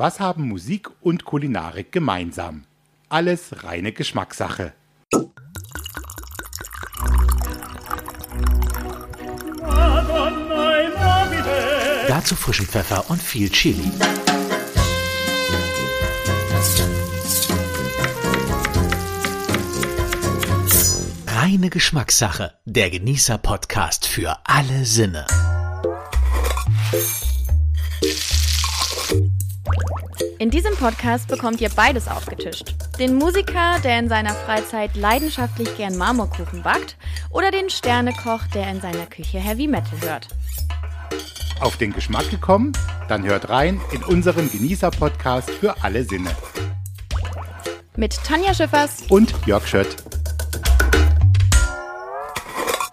Was haben Musik und Kulinarik gemeinsam? Alles reine Geschmackssache. Dazu frischen Pfeffer und viel Chili. Reine Geschmackssache. Der Genießer-Podcast für alle Sinne. In diesem Podcast bekommt ihr beides aufgetischt. Den Musiker, der in seiner Freizeit leidenschaftlich gern Marmorkuchen backt, oder den Sternekoch, der in seiner Küche Heavy Metal hört. Auf den Geschmack gekommen? Dann hört rein in unseren Genießer-Podcast für alle Sinne. Mit Tanja Schiffers Und Jörg Schött.